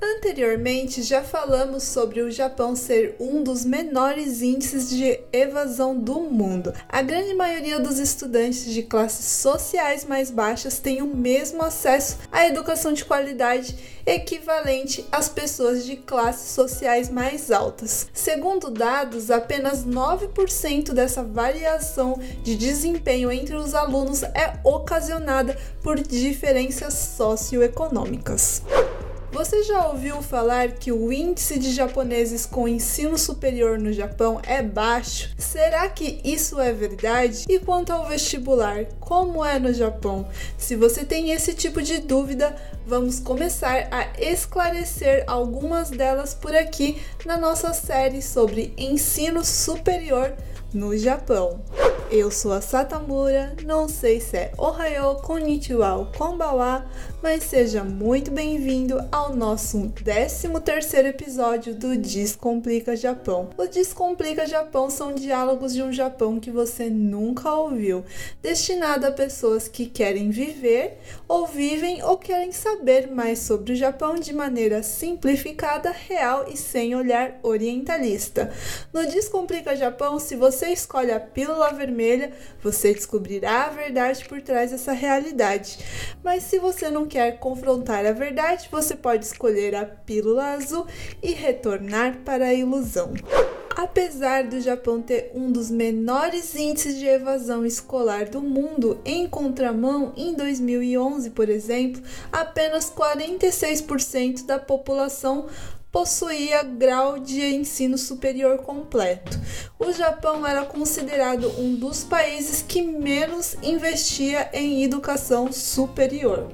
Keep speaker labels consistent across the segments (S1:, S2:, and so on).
S1: Anteriormente, já falamos sobre o Japão ser um dos menores índices de evasão do mundo. A grande maioria dos estudantes de classes sociais mais baixas tem o mesmo acesso à educação de qualidade equivalente às pessoas de classes sociais mais altas. Segundo dados, apenas 9% dessa variação de desempenho entre os alunos é ocasionada por diferenças socioeconômicas. Você já ouviu falar que o índice de japoneses com ensino superior no Japão é baixo? Será que isso é verdade? E quanto ao vestibular, como é no Japão? Se você tem esse tipo de dúvida, vamos começar a esclarecer algumas delas por aqui na nossa série sobre ensino superior no Japão. Eu sou a Satamura, não sei se é Ohayo, Konnichiwa ou Konbawa, mas seja muito bem-vindo ao nosso 13º episódio do Descomplica Japão. O Descomplica Japão são diálogos de um Japão que você nunca ouviu, destinado a pessoas que querem viver ou vivem ou querem saber mais sobre o Japão de maneira simplificada, real e sem olhar orientalista. No Descomplica Japão, se você escolhe a pílula vermelha, você descobrirá a verdade por trás dessa realidade. Mas se você não quer confrontar a verdade, você pode escolher a pílula azul e retornar para a ilusão. Apesar do Japão ter um dos menores índices de evasão escolar do mundo, em contramão, em 2011, por exemplo, apenas 46% da população possuía grau de ensino superior completo. O Japão era considerado um dos países que menos investia em educação superior.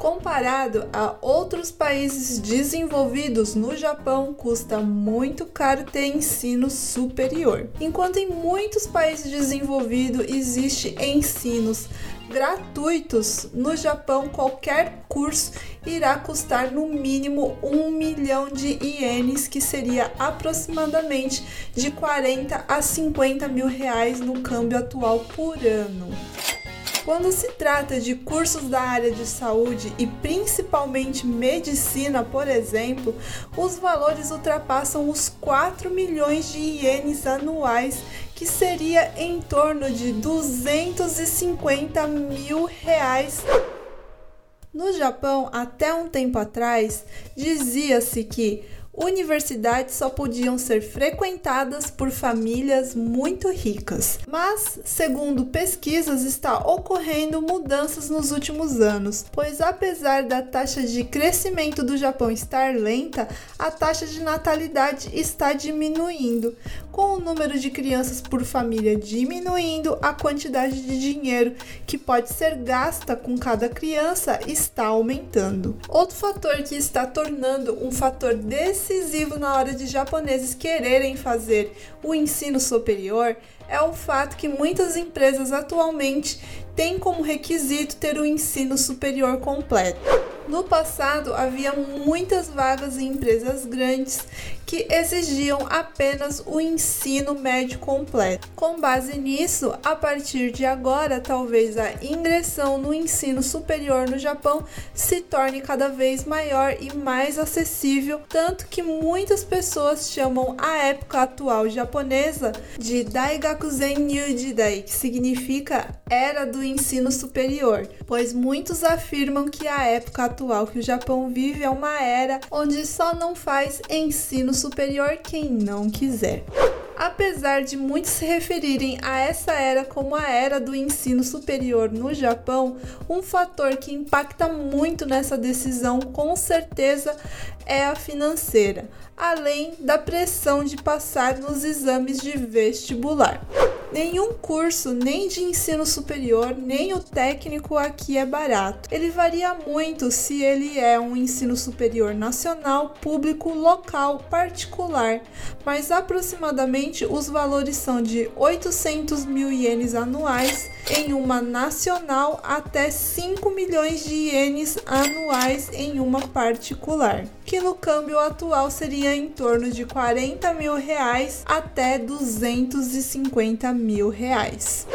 S1: Comparado a outros países desenvolvidos, no Japão custa muito caro ter ensino superior. Enquanto em muitos países desenvolvidos existe ensinos gratuitos, no Japão qualquer curso irá custar no mínimo um milhão de ienes, que seria aproximadamente de 40 a 50 mil reais no câmbio atual por ano. Quando se trata de cursos da área de saúde e principalmente medicina, por exemplo, os valores ultrapassam os 4 milhões de ienes anuais, que seria em torno de 250 mil reais. No Japão, até um tempo atrás, dizia-se que universidades só podiam ser frequentadas por famílias muito ricas. Mas, segundo pesquisas, está ocorrendo mudanças nos últimos anos, pois apesar da taxa de crescimento do Japão estar lenta, a taxa de natalidade está diminuindo. Com o número de crianças por família diminuindo, a quantidade de dinheiro que pode ser gasta com cada criança está aumentando. Outro fator que está tornando um fator decisivo decisivo na hora de japoneses quererem fazer o ensino superior é o fato que muitas empresas atualmente têm como requisito ter o ensino superior completo. No passado, havia muitas vagas em empresas grandes que exigiam apenas o ensino médio completo. Com base nisso, a partir de agora, talvez a ingressão no ensino superior no Japão se torne cada vez maior e mais acessível, tanto que muitas pessoas chamam a época atual japonesa de Daigakuzen New Jidai, que significa era do ensino superior, pois muitos afirmam que a época atual que o Japão vive é uma era onde só não faz ensino superior quem não quiser. Apesar de muitos se referirem a essa era como a era do ensino superior no Japão, um fator que impacta muito nessa decisão com certeza é a financeira, além da pressão de passar nos exames de vestibular. Nenhum curso, nem de ensino superior, nem o técnico aqui é barato. Ele varia muito se ele é um ensino superior nacional, público, local, particular, mas aproximadamente os valores são de 800 mil ienes anuais em uma nacional até 5 milhões de ienes anuais em uma particular, que no câmbio atual seria em torno de 40 mil reais até 250 mil reais.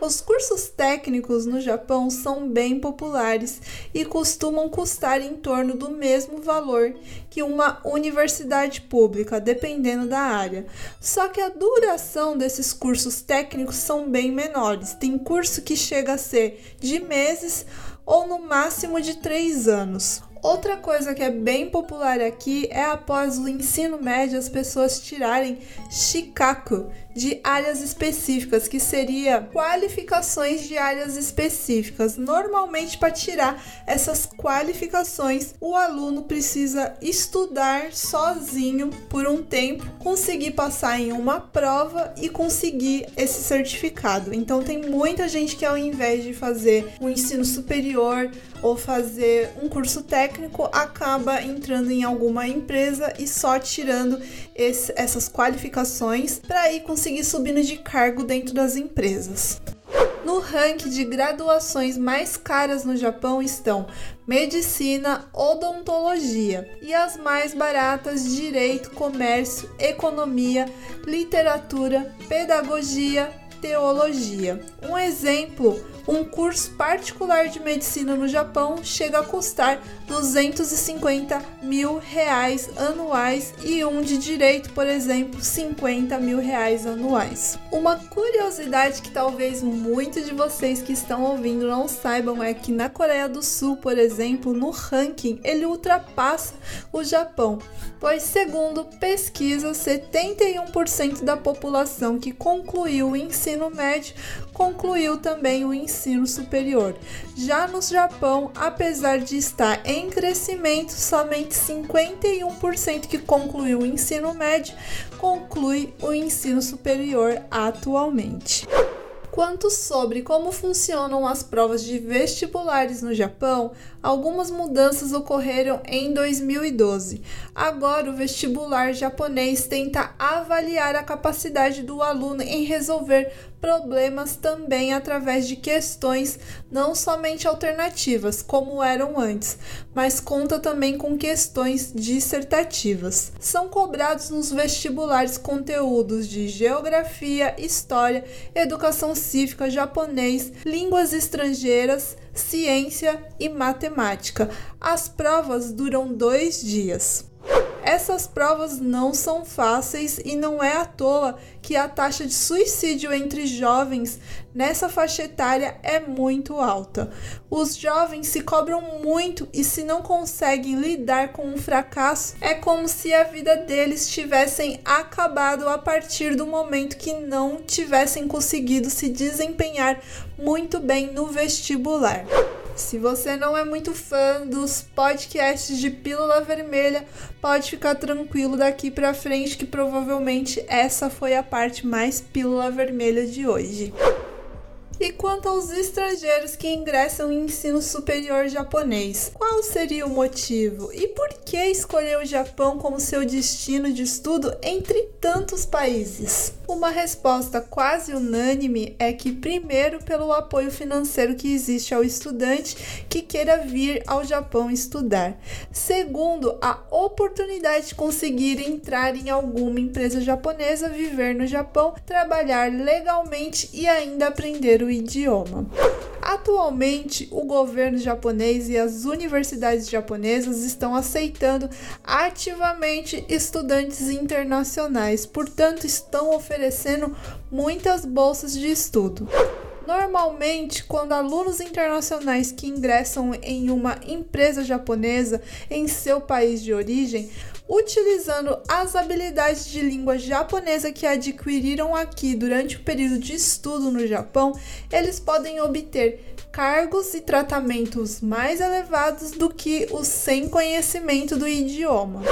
S1: Os cursos técnicos no Japão são bem populares e costumam custar em torno do mesmo valor que uma universidade pública, dependendo da área. Só que a duração desses cursos técnicos são bem menores. Tem curso que chega a ser de meses ou no máximo de três anos. Outra coisa que é bem popular aqui é após o ensino médio as pessoas tirarem shikaku de áreas específicas, que seria qualificações de áreas específicas. Normalmente para tirar essas qualificações, o aluno precisa estudar sozinho por um tempo, conseguir passar em uma prova e conseguir esse certificado. Então tem muita gente que ao invés de fazer um ensino superior ou fazer um curso técnico, acaba entrando em alguma empresa e só tirando esse, essas qualificações para ir conseguir subindo de cargo dentro das empresas. No ranking de graduações mais caras no Japão estão medicina, odontologia e as mais baratas direito, comércio, economia, literatura, pedagogia, teologia. Um exemplo um curso particular de medicina no Japão chega a custar 250 mil reais anuais e um de direito, por exemplo, 50 mil reais anuais. Uma curiosidade que talvez muitos de vocês que estão ouvindo não saibam é que na Coreia do Sul, por exemplo, no ranking ele ultrapassa o Japão, pois segundo pesquisa, 71% da população que concluiu o ensino médio concluiu também o ensino superior. Já no Japão, apesar de estar em crescimento, somente 51% que concluiu o ensino médio conclui o ensino superior atualmente. Quanto sobre como funcionam as provas de vestibulares no Japão, algumas mudanças ocorreram em 2012. Agora, o vestibular japonês tenta avaliar a capacidade do aluno em resolver problemas também através de questões não somente alternativas, como eram antes, mas conta também com questões dissertativas. São cobrados nos vestibulares conteúdos de geografia, história, educação cívica, japonês, línguas estrangeiras, ciência e matemática. As provas duram dois dias. Essas provas não são fáceis e não é à toa que a taxa de suicídio entre jovens nessa faixa etária é muito alta. Os jovens se cobram muito e, se não conseguem lidar com um fracasso, é como se a vida deles tivessem acabado a partir do momento que não tivessem conseguido se desempenhar muito bem no vestibular. Se você não é muito fã dos podcasts de Pílula Vermelha, pode ficar tranquilo daqui para frente que provavelmente essa foi a parte mais Pílula Vermelha de hoje. E quanto aos estrangeiros que ingressam em ensino superior japonês, qual seria o motivo e por que escolher o Japão como seu destino de estudo entre tantos países? Uma resposta quase unânime é que, primeiro, pelo apoio financeiro que existe ao estudante que queira vir ao Japão estudar. Segundo, a oportunidade de conseguir entrar em alguma empresa japonesa, viver no Japão, trabalhar legalmente e ainda aprender o idioma. Atualmente, o governo japonês e as universidades japonesas estão aceitando ativamente estudantes internacionais, portanto, estão oferecendo muitas bolsas de estudo. Normalmente, quando alunos internacionais que ingressam em uma empresa japonesa em seu país de origem utilizando as habilidades de língua japonesa que adquiriram aqui durante o período de estudo no Japão, eles podem obter cargos e tratamentos mais elevados do que os sem conhecimento do idioma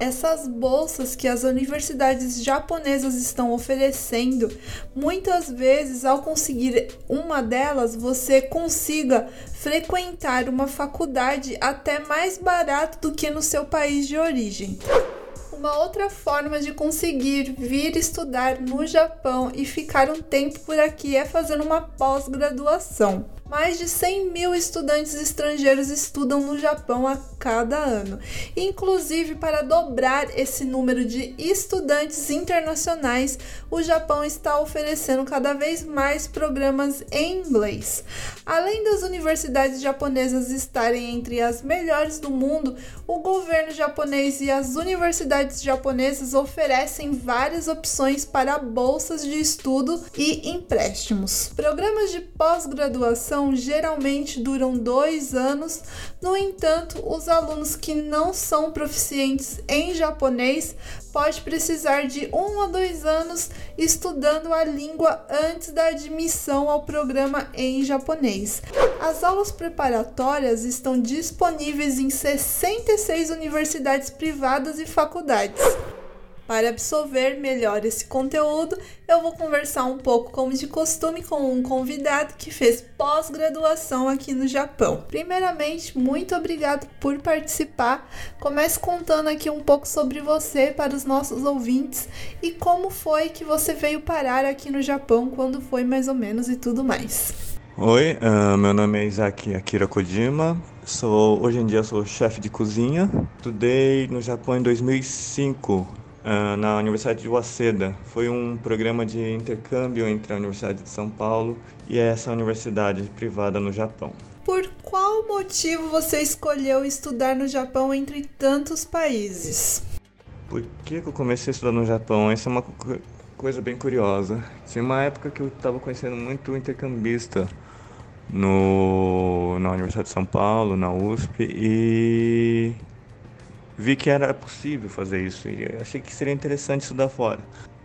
S1: essas bolsas que as universidades japonesas estão oferecendo, muitas vezes ao conseguir uma delas, você consiga frequentar uma faculdade até mais barato do que no seu país de origem. Uma outra forma de conseguir vir estudar no Japão e ficar um tempo por aqui é fazendo uma pós-graduação. Mais de 100 mil estudantes estrangeiros estudam no Japão a cada ano. Inclusive, para dobrar esse número de estudantes internacionais, o Japão está oferecendo cada vez mais programas em inglês. Além das universidades japonesas estarem entre as melhores do mundo, o governo japonês e as universidades japonesas oferecem várias opções para bolsas de estudo e empréstimos. Programas de pós-graduação geralmente duram dois anos, no entanto, os alunos que não são proficientes em japonês pode precisar de um a dois anos estudando a língua antes da admissão ao programa em japonês. As aulas preparatórias estão disponíveis em 66 universidades privadas e faculdades. Para absorver melhor esse conteúdo, eu vou conversar um pouco, como de costume, com um convidado que fez pós-graduação aqui no Japão. Primeiramente, muito obrigado por participar. Comece contando aqui um pouco sobre você para os nossos ouvintes e como foi que você veio parar aqui no Japão, quando foi mais ou menos e tudo mais.
S2: Oi, uh, meu nome é Isaac Akira Kojima. Sou, hoje em dia sou chefe de cozinha. Estudei no Japão em 2005 uh, na Universidade de Waseda. Foi um programa de intercâmbio entre a Universidade de São Paulo e essa universidade privada no Japão.
S1: Por qual motivo você escolheu estudar no Japão entre tantos países?
S2: Por que eu comecei a estudar no Japão? Essa é uma coisa bem curiosa. Tinha uma época que eu estava conhecendo muito intercambista no, na Universidade de São Paulo, na USP, e vi que era possível fazer isso e achei que seria interessante estudar fora.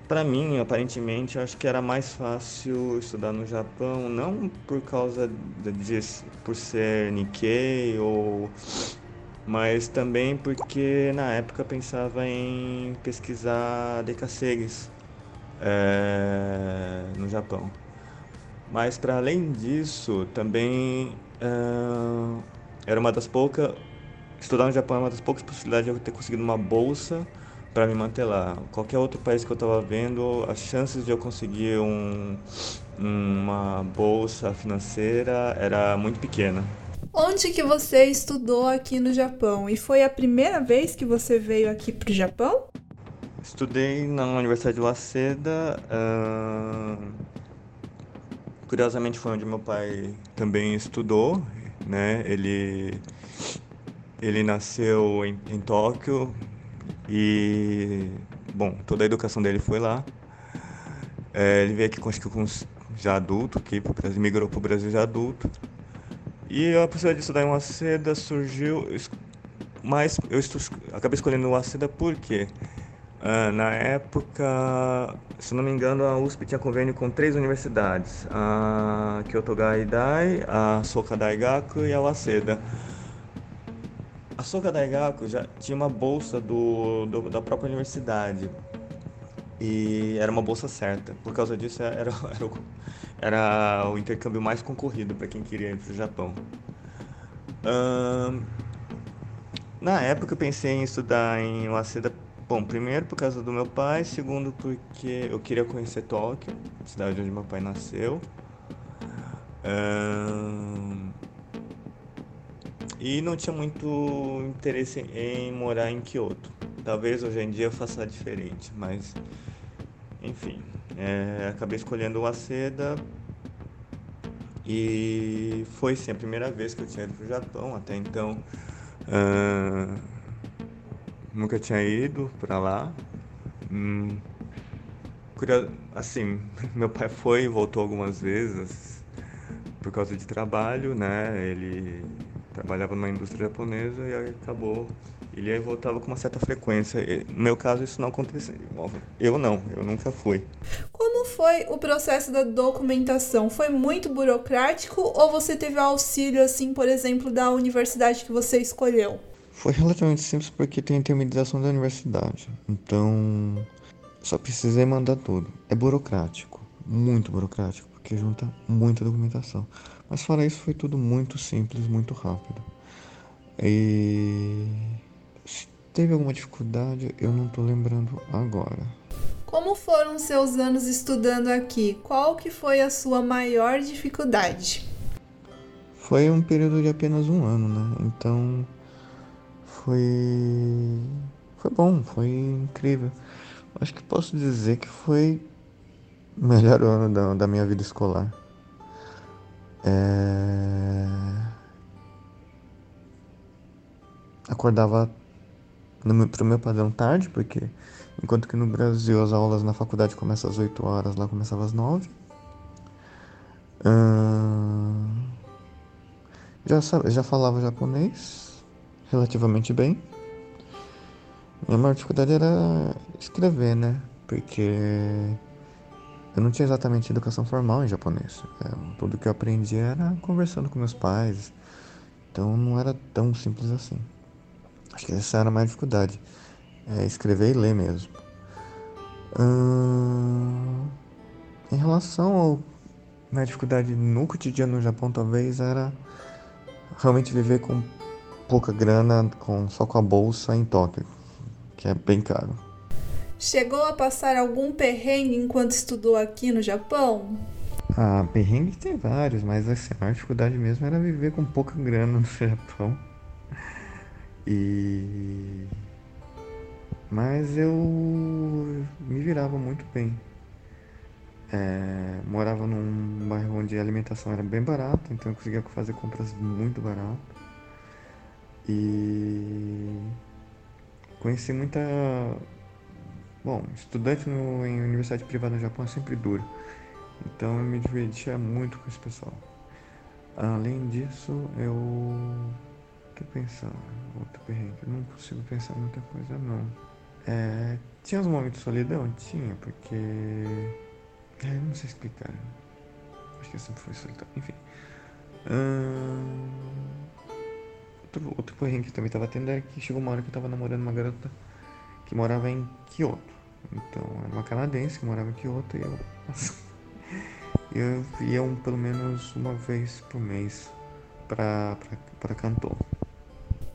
S2: Para mim, aparentemente, acho que era mais fácil estudar no Japão, não por causa de, por ser Nikkei ou mas também porque na época pensava em pesquisar decassegues é, no Japão. Mas para além disso, também é, era uma das poucas estudar no Japão é uma das poucas possibilidades de eu ter conseguido uma bolsa para me manter lá. Qualquer outro país que eu estava vendo, as chances de eu conseguir um, uma bolsa financeira era muito pequena.
S1: Onde que você estudou aqui no Japão? E foi a primeira vez que você veio aqui para o Japão?
S2: Estudei na Universidade de Waseda. Uh... Curiosamente foi onde meu pai também estudou, né? Ele ele nasceu em, em Tóquio e, bom, toda a educação dele foi lá. É, ele veio aqui com, com, já adulto, pro Brasil, migrou para o Brasil já adulto. E a possibilidade de estudar em Waseda surgiu, mas eu estu, acabei escolhendo Waseda porque uh, na época, se não me engano, a USP tinha convênio com três universidades, a Kyoto Gaidai, a Soka Daigaku e a Waseda. Soka Daigaku já tinha uma bolsa do, do, da própria universidade. E era uma bolsa certa. Por causa disso, era, era, o, era o intercâmbio mais concorrido para quem queria ir para o Japão. na época, eu pensei em estudar em Waseda. Bom, primeiro por causa do meu pai, segundo porque eu queria conhecer Tóquio, cidade onde meu pai nasceu. E não tinha muito interesse em morar em Kyoto. Talvez hoje em dia eu faça diferente, mas enfim, é, acabei escolhendo o Aceda e foi sim a primeira vez que eu tinha ido para o Japão. Até então uh, nunca tinha ido para lá. Hum, assim, meu pai foi e voltou algumas vezes por causa de trabalho, né? Ele trabalhava numa indústria japonesa e aí acabou. Ele aí voltava com uma certa frequência. No meu caso, isso não aconteceu. Eu não, eu nunca fui.
S1: Como foi o processo da documentação? Foi muito burocrático ou você teve auxílio, assim, por exemplo, da universidade que você escolheu?
S2: Foi relativamente simples porque tem intermediação da universidade. Então, só precisei mandar tudo. É burocrático, muito burocrático, porque junta muita documentação. Mas fora isso, foi tudo muito simples, muito rápido. E se teve alguma dificuldade, eu não estou lembrando agora.
S1: Como foram seus anos estudando aqui? Qual que foi a sua maior dificuldade?
S2: foi um período de apenas um ano, né? Então foi foi bom, foi incrível. Acho que posso dizer que foi o melhor ano da, da minha vida escolar. É... Acordava meu, pro meu padrão tarde, porque enquanto que no Brasil as aulas na faculdade começam às 8 horas, lá começava às 9. Já, já falava japonês relativamente bem. Minha maior dificuldade era escrever, né? Porque eu não tinha exatamente educação formal em japonês. É, tudo que eu aprendi era conversando com meus pais. Então não era tão simples assim. Acho que essa era a maior dificuldade. É escrever e ler mesmo. Hum, em relação ao minha dificuldade no cotidiano no Japão talvez era realmente viver com pouca grana, com, só com a bolsa em Tóquio, que é bem caro.
S1: Chegou a passar algum perrengue enquanto estudou aqui no Japão?
S2: Ah, perrengue tem vários, mas assim, a maior dificuldade mesmo era viver com pouca grana no Japão. E. Mas eu me virava muito bem. É, morava num bairro onde a alimentação era bem barata, então eu conseguia fazer compras muito barato. E conheci muita. Bom, estudante no, em universidade privada no Japão é sempre duro, então eu me divertia muito com esse pessoal. Além disso, eu. Tô pensando, outro perrengue, eu não consigo pensar muita coisa não. É, tinha uns momentos de solidão? Tinha, porque é, não sei explicar. Acho que sempre foi solitário. Enfim. Hum... Outro, outro porém que também estava tendo é que chegou uma hora que eu estava namorando uma garota que morava em Kyoto. Então, era uma canadense que morava em Kyoto e eu. eu ia um, pelo menos uma vez por mês para Cantor.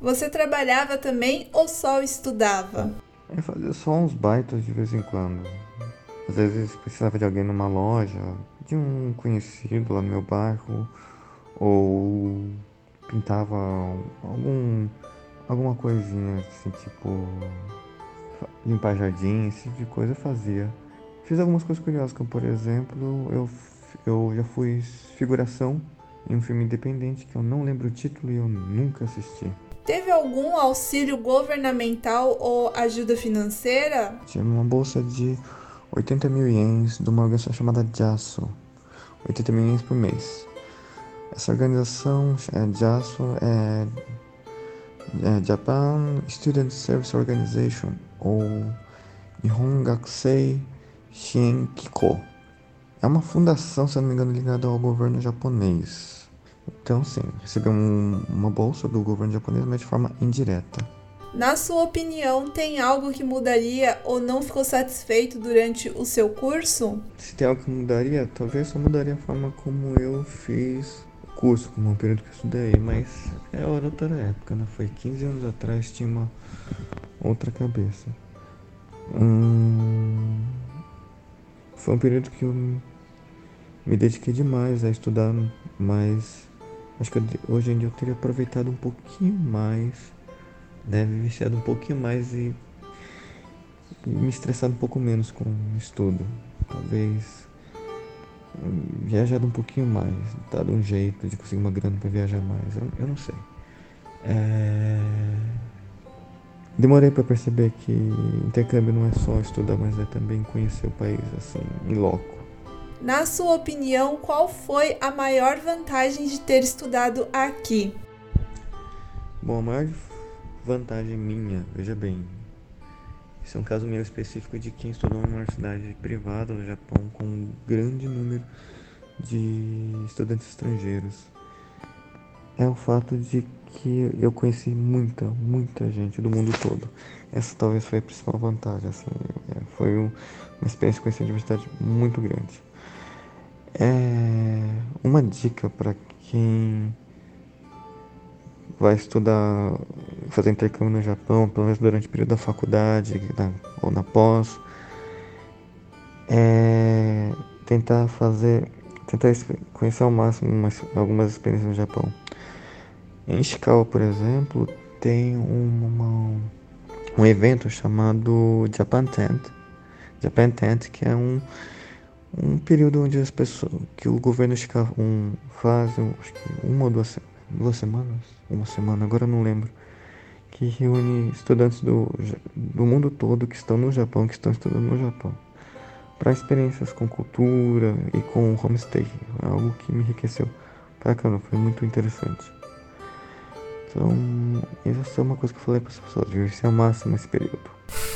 S1: Você trabalhava também ou só estudava?
S2: Eu fazia só uns baitos de vez em quando. Às vezes precisava de alguém numa loja, de um conhecido lá no meu bairro, ou pintava algum alguma coisinha assim, tipo limpar jardim, esse tipo de coisa eu fazia. Fiz algumas coisas curiosas, como por exemplo, eu, eu já fui figuração em um filme independente que eu não lembro o título e eu nunca assisti.
S1: Teve algum auxílio governamental ou ajuda financeira?
S2: Tinha uma bolsa de 80 mil ienes de uma organização chamada JASO, 80 mil ienes por mês. Essa organização, é, JASO, é, é Japan Student Service Organization, ou Nihon Gakusei Shienkiko. É uma fundação, se eu não me engano, ligada ao governo japonês. Então, sim, recebeu um, uma bolsa do governo japonês, mas de forma indireta.
S1: Na sua opinião, tem algo que mudaria ou não ficou satisfeito durante o seu curso?
S2: Se tem algo que mudaria, talvez só mudaria a forma como eu fiz o curso, como o período que eu estudei, mas é outra época, né? Foi 15 anos atrás, tinha uma outra cabeça. Hum, foi um período que eu me dediquei demais a estudar, mas acho que hoje em dia eu teria aproveitado um pouquinho mais deve viciado um pouquinho mais e, e me estressado um pouco menos com o estudo. Talvez viajado um pouquinho mais, dado um jeito de conseguir uma grana para viajar mais. Eu, eu, não sei. É... Demorei para perceber que intercâmbio não é só estudar, mas é também conhecer o país assim, em loco.
S1: Na sua opinião, qual foi a maior vantagem de ter estudado aqui?
S2: Bom, a maior vantagem minha, veja bem. Isso é um caso meu específico de quem estudou em uma universidade privada no Japão com um grande número de estudantes estrangeiros. É o fato de que eu conheci muita, muita gente do mundo todo. Essa talvez foi a principal vantagem. É, foi uma experiência de conhecer a universidade muito grande. É uma dica para quem vai estudar, fazer intercâmbio no Japão, pelo menos durante o período da faculdade na, ou na pós, é tentar fazer tentar conhecer ao máximo umas, algumas experiências no Japão. Em Ishikawa, por exemplo, tem uma, um evento chamado Japan Tent. Japan Tent, que é um, um período onde as pessoas, que o governo um, faz, acho que uma ou duas, duas semanas, uma semana, agora não lembro, que reúne estudantes do, do mundo todo que estão no Japão, que estão estudando no Japão, para experiências com cultura e com homestay, algo que me enriqueceu caramba, foi muito interessante. Então, isso é uma coisa que eu falei para as pessoas, viver-se ao máximo esse período.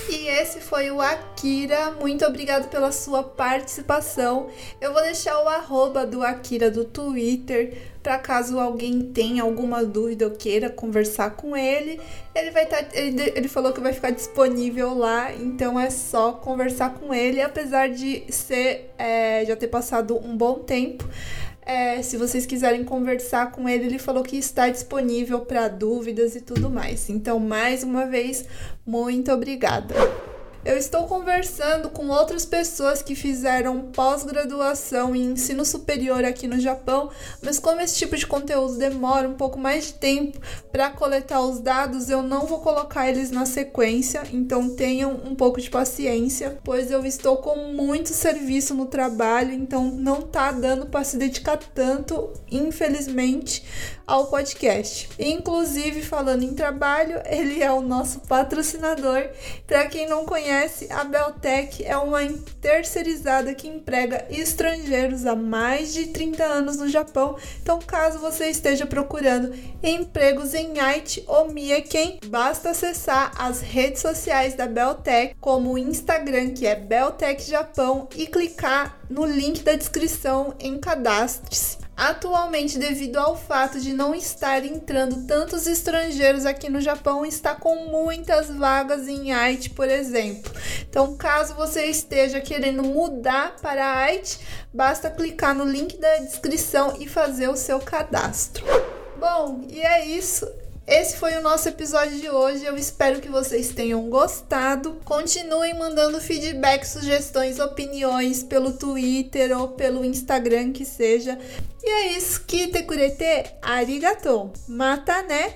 S1: E esse foi o Akira. Muito obrigado pela sua participação. Eu vou deixar o arroba do Akira do Twitter para caso alguém tenha alguma dúvida ou queira conversar com ele. Ele vai estar. Tá, ele, ele falou que vai ficar disponível lá, então é só conversar com ele, apesar de ser é, já ter passado um bom tempo. É, se vocês quiserem conversar com ele, ele falou que está disponível para dúvidas e tudo mais. Então, mais uma vez, muito obrigada. Eu estou conversando com outras pessoas que fizeram pós-graduação em ensino superior aqui no Japão, mas como esse tipo de conteúdo demora um pouco mais de tempo para coletar os dados, eu não vou colocar eles na sequência, então tenham um pouco de paciência, pois eu estou com muito serviço no trabalho, então não tá dando para se dedicar tanto, infelizmente, ao podcast. Inclusive, falando em trabalho, ele é o nosso patrocinador. Para quem não conhece, a Beltec é uma terceirizada que emprega estrangeiros há mais de 30 anos no Japão. Então, caso você esteja procurando empregos em Aichi ou Mieken, basta acessar as redes sociais da Beltec, como o Instagram, que é Beltec Japão, e clicar no link da descrição em cadastre-se. Atualmente, devido ao fato de não estar entrando tantos estrangeiros aqui no Japão, está com muitas vagas em Haiti, por exemplo. Então, caso você esteja querendo mudar para Haiti, basta clicar no link da descrição e fazer o seu cadastro. Bom, e é isso. Esse foi o nosso episódio de hoje. Eu espero que vocês tenham gostado. Continuem mandando feedback, sugestões, opiniões pelo Twitter ou pelo Instagram que seja. E é isso. Kite kurete arigatou. Mata né?